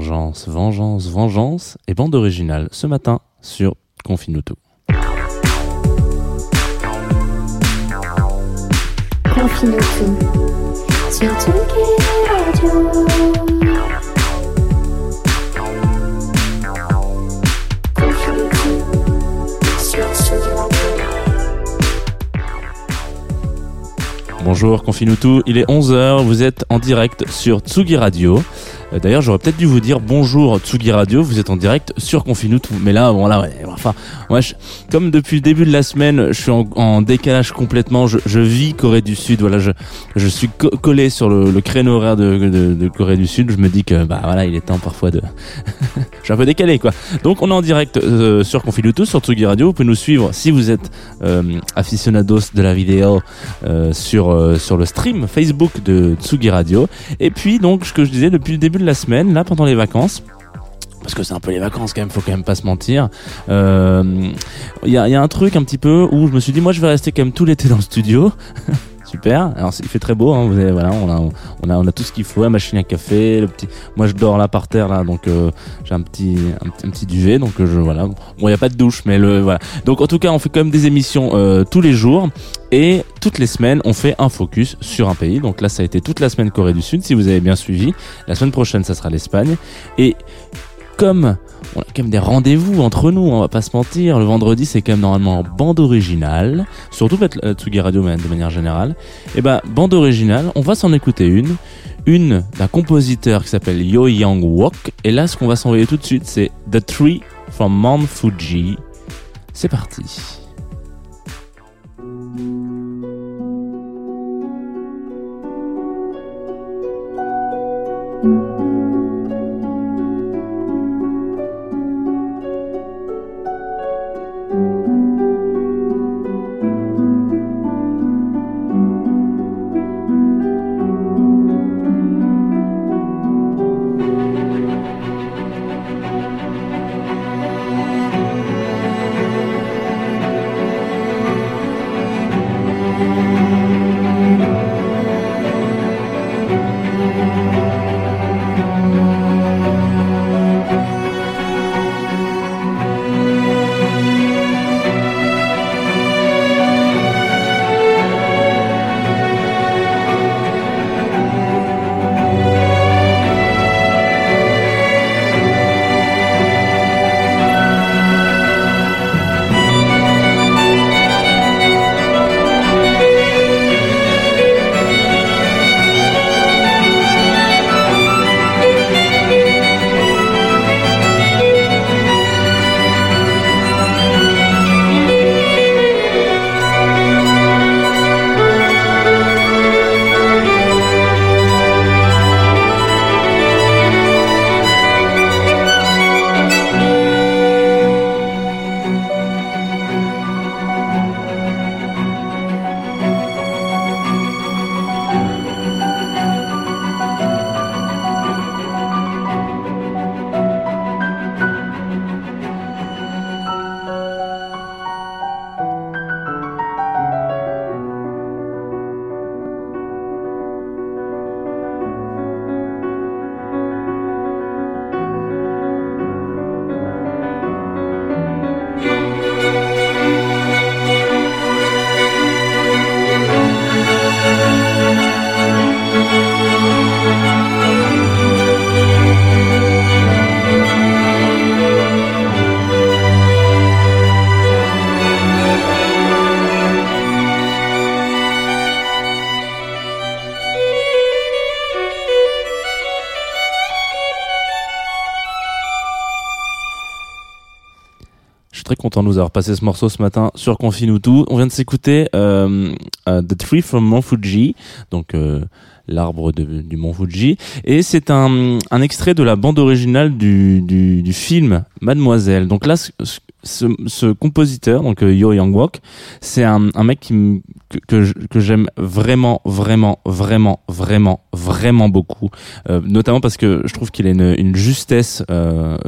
Vengeance, vengeance, vengeance et bande originale ce matin sur sur Tsugi Radio. Confinuto sur Tsugi Radio. Bonjour Confinuto, il est 11h, vous êtes en direct sur Tsugi Radio. Euh, D'ailleurs, j'aurais peut-être dû vous dire bonjour Tsugi Radio, vous êtes en direct sur Confinuto. Mais là, bon là, ouais, enfin, moi, comme depuis le début de la semaine, je suis en, en décalage complètement. Je, je vis Corée du Sud, voilà, je, je suis co- collé sur le, le créneau horaire de, de, de Corée du Sud. Je me dis que, bah voilà, il est temps parfois de... un peu décalé, quoi. Donc, on est en direct euh, sur Confinuto, sur Tsugi Radio. Vous pouvez nous suivre si vous êtes euh, aficionados de la vidéo euh, sur sur le stream Facebook de Tsugi Radio. Et puis donc ce que je disais depuis le début de la semaine, là pendant les vacances. Parce que c'est un peu les vacances quand même, faut quand même pas se mentir. Il y, a, y a un truc un petit peu où je me suis dit, moi je vais rester quand même tout l'été dans le studio. Super. Alors il fait très beau. Hein, vous avez, voilà, on a, on a, on a tout ce qu'il faut. La machine à café, le petit. Moi je dors là par terre là, donc euh, j'ai un petit, un, petit- duvet, donc euh, je voilà. Bon, il y a pas de douche, mais le voilà. Donc en tout cas, on fait quand même des émissions euh, tous les jours. Et toutes les semaines, on fait un focus sur un pays. Donc là, ça a été toute la semaine Corée du Sud, si vous avez bien suivi. La semaine prochaine, ça sera l'Espagne. Et comme on a quand même des rendez-vous entre nous, on va pas se mentir, le vendredi, c'est quand même normalement en bande originale. Surtout euh, Tsugi Radio, de manière générale. Et ben, bande originale, on va s'en écouter une. Une d'un compositeur qui s'appelle Yo Young Wok. Et là, ce qu'on va s'envoyer tout de suite, c'est The Tree from Mount Fuji. C'est parti. Très content de vous avoir passé ce morceau ce matin sur Confinutu. On vient de s'écouter euh, euh, The Tree from Mount Fuji, donc euh, l'arbre du Mont Fuji, et c'est un, un extrait de la bande originale du, du, du film Mademoiselle. Donc là, ce, ce, ce compositeur, donc euh, Yo Young Wok, c'est un, un mec qui que, que j'aime vraiment, vraiment, vraiment, vraiment, vraiment beaucoup. Euh, notamment parce que je trouve qu'il a une, une justesse euh,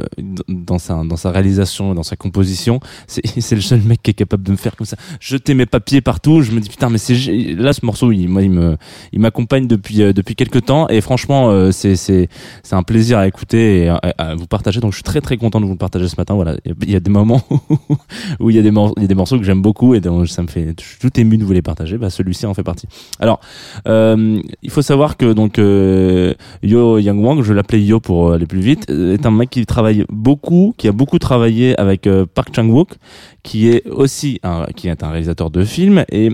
dans sa dans sa réalisation, dans sa composition. C'est le seul mec qui est capable de me faire comme ça, jeter mes papiers partout. Je me dis putain, mais c'est là ce morceau, il, moi il me il m'accompagne depuis euh, depuis quelques temps et franchement euh, c'est c'est c'est un plaisir à écouter et à, à vous partager. Donc je suis très très content de vous le partager ce matin. Voilà, il y a des moments où il y a des morceaux, il y a des morceaux que j'aime beaucoup et donc ça me fait tout ému de vous les partager. Bah celui-ci en fait partie. Alors euh, il faut savoir que donc euh, Yo Young Wang, je l'appelais Yo pour aller plus vite, euh, est un mec qui travaille beaucoup, qui a beaucoup travaillé avec euh, Park Chang-wook, qui est aussi un, qui est un réalisateur de films et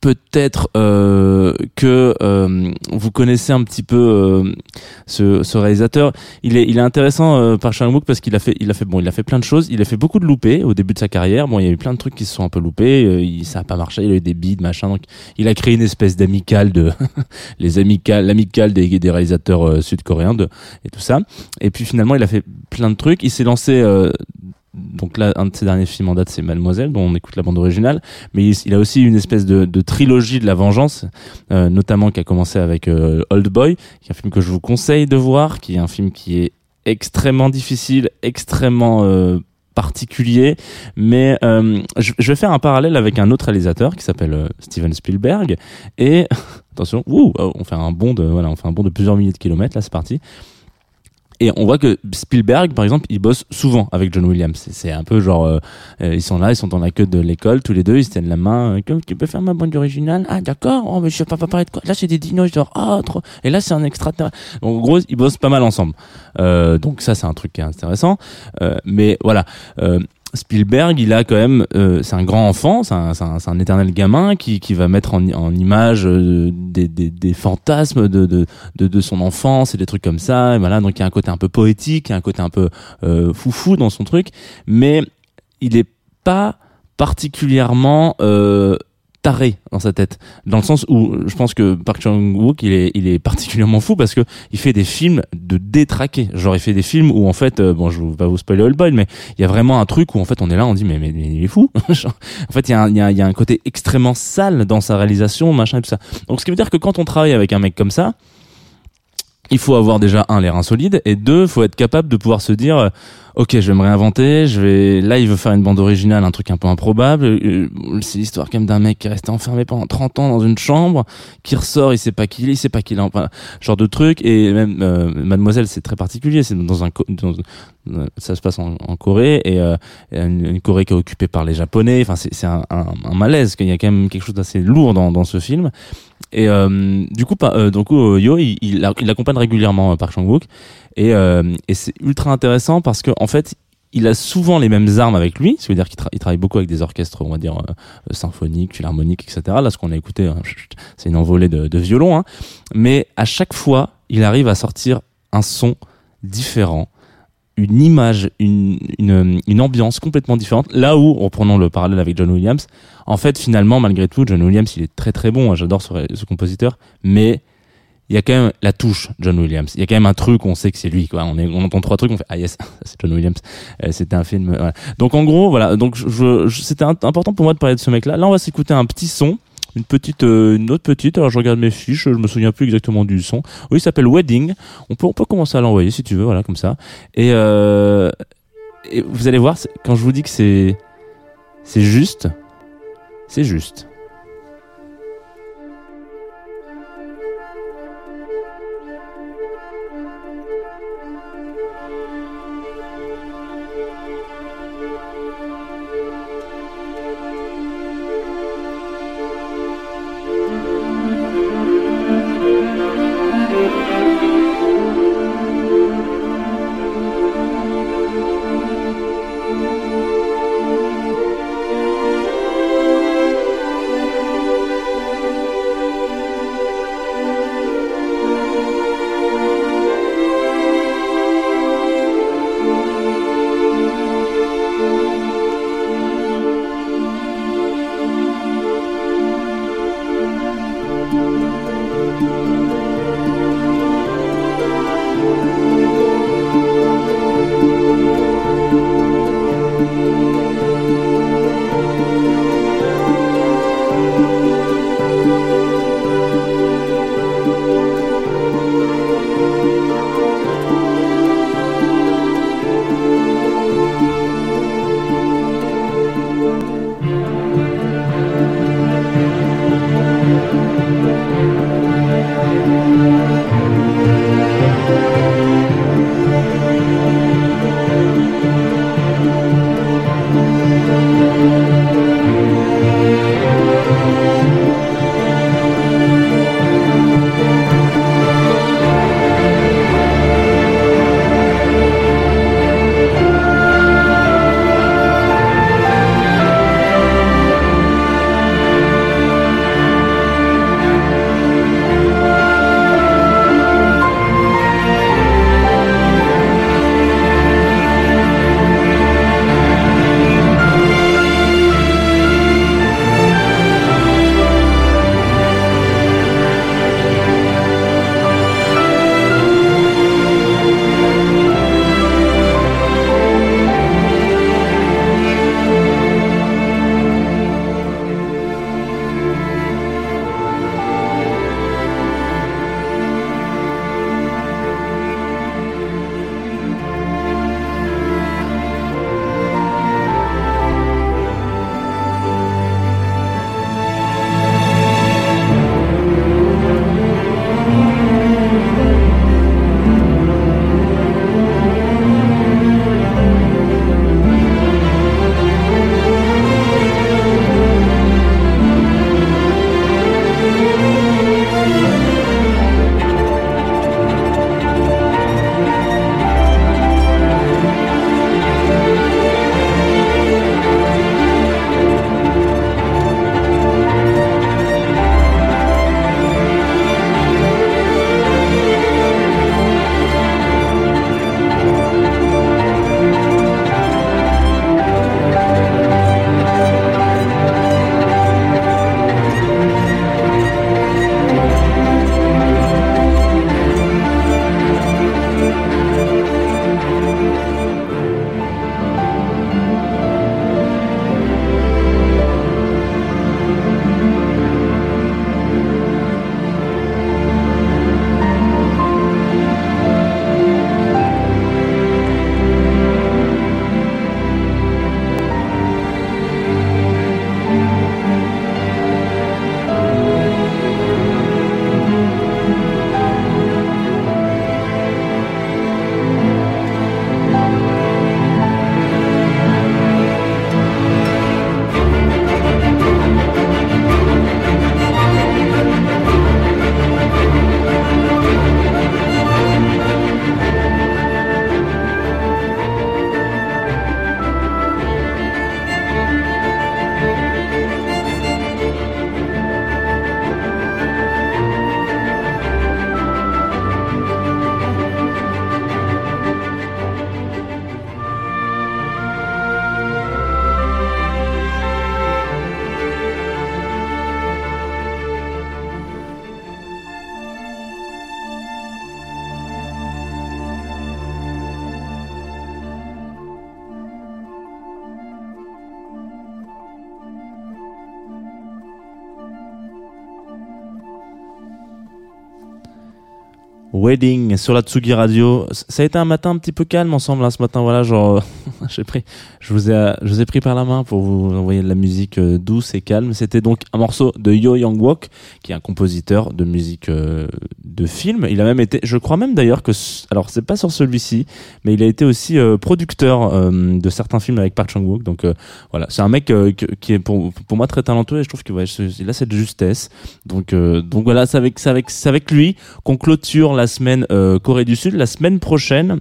peut-être euh, que euh, vous connaissez un petit peu euh, ce, ce réalisateur. Il est, il est intéressant euh, par Chang-wook parce qu'il a fait, il a fait bon, il a fait plein de choses. Il a fait beaucoup de loupés au début de sa carrière. Bon, il y a eu plein de trucs qui se sont un peu loupés. euh, il, ça a pas marché. Il a eu des bides, machin. Donc, il a créé une espèce d'amicale de les amicales, l'amicale des, des réalisateurs euh, sud-coréens de et tout ça. Et puis finalement, il a fait plein de trucs. Il s'est lancé. Donc là, un de ses derniers films en date, c'est Mademoiselle, dont on écoute la bande originale. Mais il, a aussi une espèce de, de trilogie de la vengeance, euh, notamment qui a commencé avec euh, Old Boy, qui est un film que je vous conseille de voir, qui est un film qui est extrêmement difficile, extrêmement euh, particulier, mais euh, je, je vais faire un parallèle avec un autre réalisateur qui s'appelle euh, Steven Spielberg et attention, ouh, oh, on fait un bond de voilà, on fait un bond de plusieurs milliers de kilomètres là, c'est parti. Et on voit que Spielberg, par exemple, il bosse souvent avec John Williams. C'est- un peu genre, euh, euh, ils sont là, ils sont dans la queue de l'école, tous les deux, ils se tiennent la main. euh, Comme, tu peux faire ma bande originale? Ah, d'accord. Oh, mais je sais pas, pas parler de quoi. Là, c'est des dinosaures. Ah, trop. Et là, c'est un extraterrestre. Donc, en gros, ils bossent pas mal ensemble. Euh, donc ça, c'est un truc qui est intéressant. Euh, mais voilà. Spielberg, il a quand même, euh, c'est un grand enfant, c'est un, un, un éternel gamin qui, qui va mettre en, en image euh, des, des, des fantasmes de, de, de, de son enfance et des trucs comme ça. Et voilà, donc il y a un côté un peu poétique, un côté un peu euh, foufou dans son truc, mais il est pas particulièrement euh, taré dans sa tête. Dans le sens où je pense que Park Chan-wook il est il est particulièrement fou parce que il fait des films de détraqués. Genre il fait des films où en fait euh, bon je vais pas vous spoiler Old Boy mais il y a vraiment un truc où en fait on est là on dit mais mais, il est fou. En fait il y a il y a, y a un côté extrêmement sale dans sa réalisation machin et tout ça. Donc ce qui veut dire que quand on travaille avec un mec comme ça il faut avoir déjà un les reins solides et deux faut être capable de pouvoir se dire euh, ok je vais me réinventer je vais là il veut faire une bande originale un truc un peu improbable. Euh, c'est l'histoire quand même d'un mec qui est resté enfermé pendant 30 ans dans une chambre qui ressort il sait pas qui il est il sait pas qui il est enfin genre de truc. Et même euh, mademoiselle c'est très particulier c'est dans un dans- euh, ça se passe en, en Corée et euh, une, Corée qui est occupée par les japonais. Enfin c'est un, un, un malaise qu'il y a quand même quelque chose d'assez lourd dans, dans ce film. Et euh, du coup, euh, donc euh, Yo, il, il, il régulièrement euh, Park Chan-wook et, et c'est ultra intéressant parce que en fait, il a souvent les mêmes armes avec lui, ça veut dire qu'il tra- il travaille beaucoup avec des orchestres, on va dire euh, symphoniques, philharmoniques, etc. Là, ce qu'on a écouté, hein, c'est une envolée de, violon, hein. mais à chaque fois, il arrive à sortir un son différent une image, une, ambiance complètement différente. Là où, reprenons le parallèle avec John Williams, en fait, finalement, malgré tout, John Williams, il est très très bon. hein, J'adore ce, ce compositeur, mais il y a quand même la touche John Williams. Il y a quand même un truc, on sait que c'est lui. Quoi. On, est, on entend trois trucs, on fait ah yes, c'est John Williams. Euh, C'était un film. voilà. Donc en gros, voilà. Donc je, je- c'était important pour moi de parler de ce mec-là. Là, on va s'écouter un petit son. Une petite, euh, une autre petite. Alors je regarde mes fiches, je me souviens plus exactement du son. Oui, il s'appelle Wedding. On peut, on peut commencer à l'envoyer si tu veux, voilà, comme ça. Et, euh, et vous allez voir, quand je vous dis que c'est, c'est juste, c'est juste. Wedding sur la Tsugi Radio. Ça a été un matin un petit peu calme ensemble hein, ce matin. Voilà, genre, je vous ai, je vous ai pris par la main pour vous envoyer de la musique euh, douce et calme. C'était donc un morceau de Yo Young Wok, qui est un compositeur de musique euh, de film. Il a même été, je crois même d'ailleurs que, alors c'est pas sur celui-ci, mais il a été aussi euh, producteur de certains films avec Park Chan Wook. Donc voilà, c'est un mec qui est pour, pour moi très talentueux et je trouve qu'il a cette justesse. Donc donc voilà, c'est avec avec avec lui qu'on clôture la semaine euh, Corée du Sud. La semaine prochaine,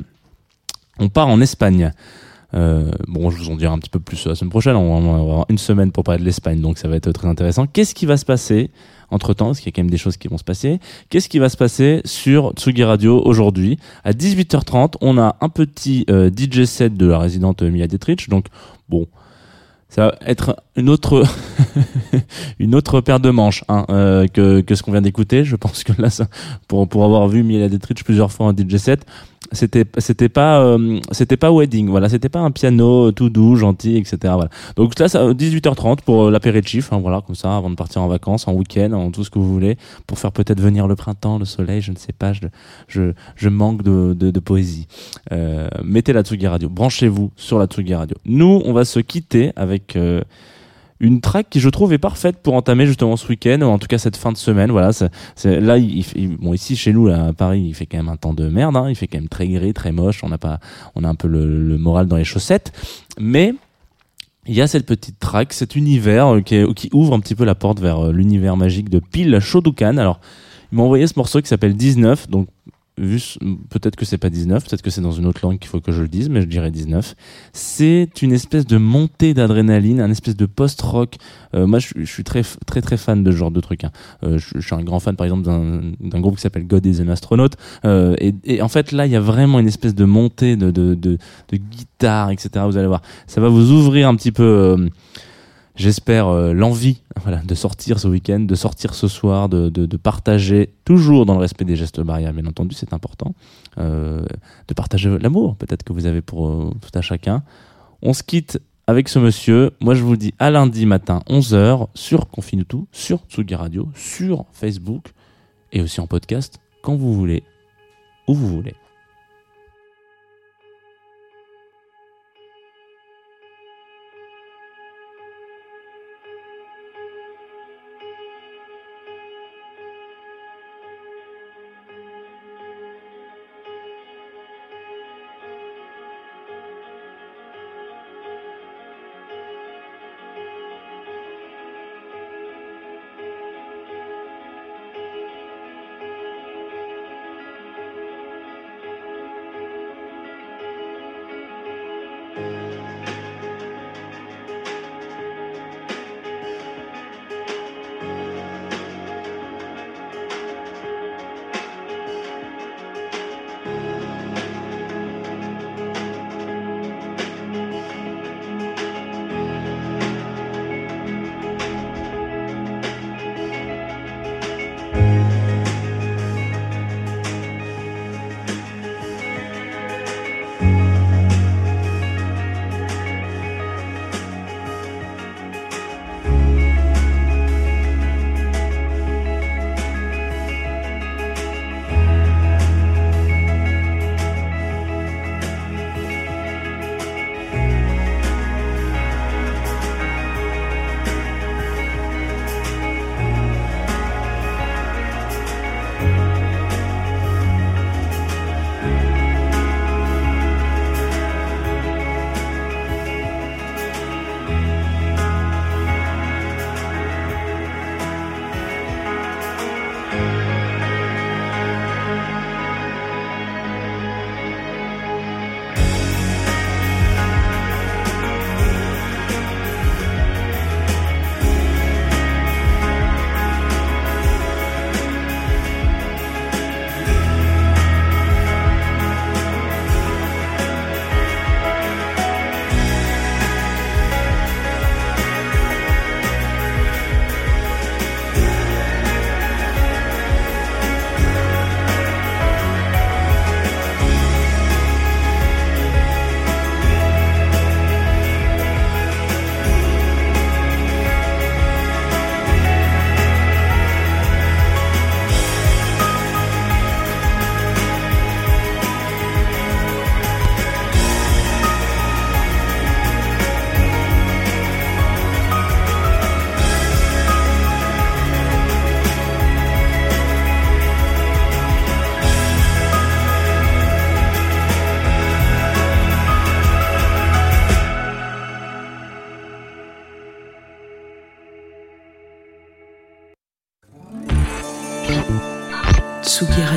on part en Espagne. Euh, bon, je vous en dirai un petit peu plus la semaine prochaine. On va avoir une semaine pour parler de l'Espagne, donc ça va être très intéressant. Qu'est-ce qui va se passer entre temps Parce qu'il y a quand même des choses qui vont se passer. Qu'est-ce qui va se passer sur Tsugi Radio aujourd'hui? À 18h30, on a un petit euh, DJ set de la résidente Mia Dietrich. Donc, bon, ça va être une autre une autre paire de manches hein, euh, que, que ce qu'on vient d'écouter. Je pense que là, ça, pour pour avoir vu Mila Dietrich plusieurs fois en DJ set, c'était c'était pas euh, c'était pas wedding. Voilà, c'était pas un piano tout doux, gentil, etc. Voilà. Donc là, ça 18h30 pour euh, l'apéritif. Hein, voilà, comme ça, avant de partir en vacances, en week-end, en tout ce que vous voulez, pour faire peut-être venir le printemps, le soleil. Je ne sais pas. Je je, je manque de, de, de poésie. Euh, mettez la Tsugi Radio. Branchez-vous sur la Tsugi Radio. Nous, on va se quitter avec euh, une track qui je trouve est parfaite pour entamer justement ce week-end ou en tout cas cette fin de semaine. Voilà c'est, là il, il- bon ici chez nous là à Paris il fait quand même un temps de merde hein, il fait quand même très gris très moche. On n'a pas on a un peu le, le moral dans les chaussettes. Mais il y a cette petite track, cet univers euh, qui, est- qui ouvre un petit peu la porte vers euh, l'univers magique de Pile Shodokan. Alors, il m'a envoyé ce morceau qui s'appelle 19, donc vu peut-être que c'est pas 19, peut-être que c'est dans une autre langue qu'il faut que je le dise, mais je dirais 19. C'est une espèce de montée d'adrénaline, un espèce de post-rock. Euh, moi, je, suis- je suis très, très, très fan de ce genre de truc. hein. Euh, je, je suis un grand fan, par exemple, d'un groupe qui s'appelle God is an Astronaut. Euh, et, et en fait, là, il y a vraiment une espèce de montée de, de, de, de guitare, etc. Vous allez voir, ça va vous ouvrir un petit peu. J'espère euh, l'envie voilà, de sortir ce week-end, de sortir ce soir, de, de, de partager, toujours dans le respect des gestes barrières, bien entendu, c'est important, euh, de partager l'amour peut-être que vous avez pour euh, tout à chacun. On se quitte avec ce monsieur. Moi, je vous dis à lundi matin, 11h, sur Confinutu, sur Tsugi Radio, sur Facebook et aussi en podcast, quand vous voulez, où vous voulez.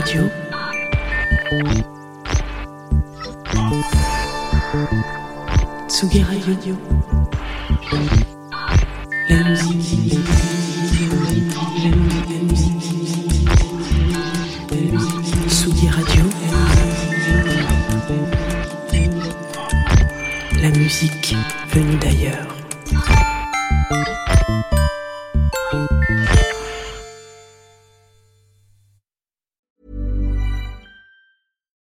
Radio. Tsugi Radio.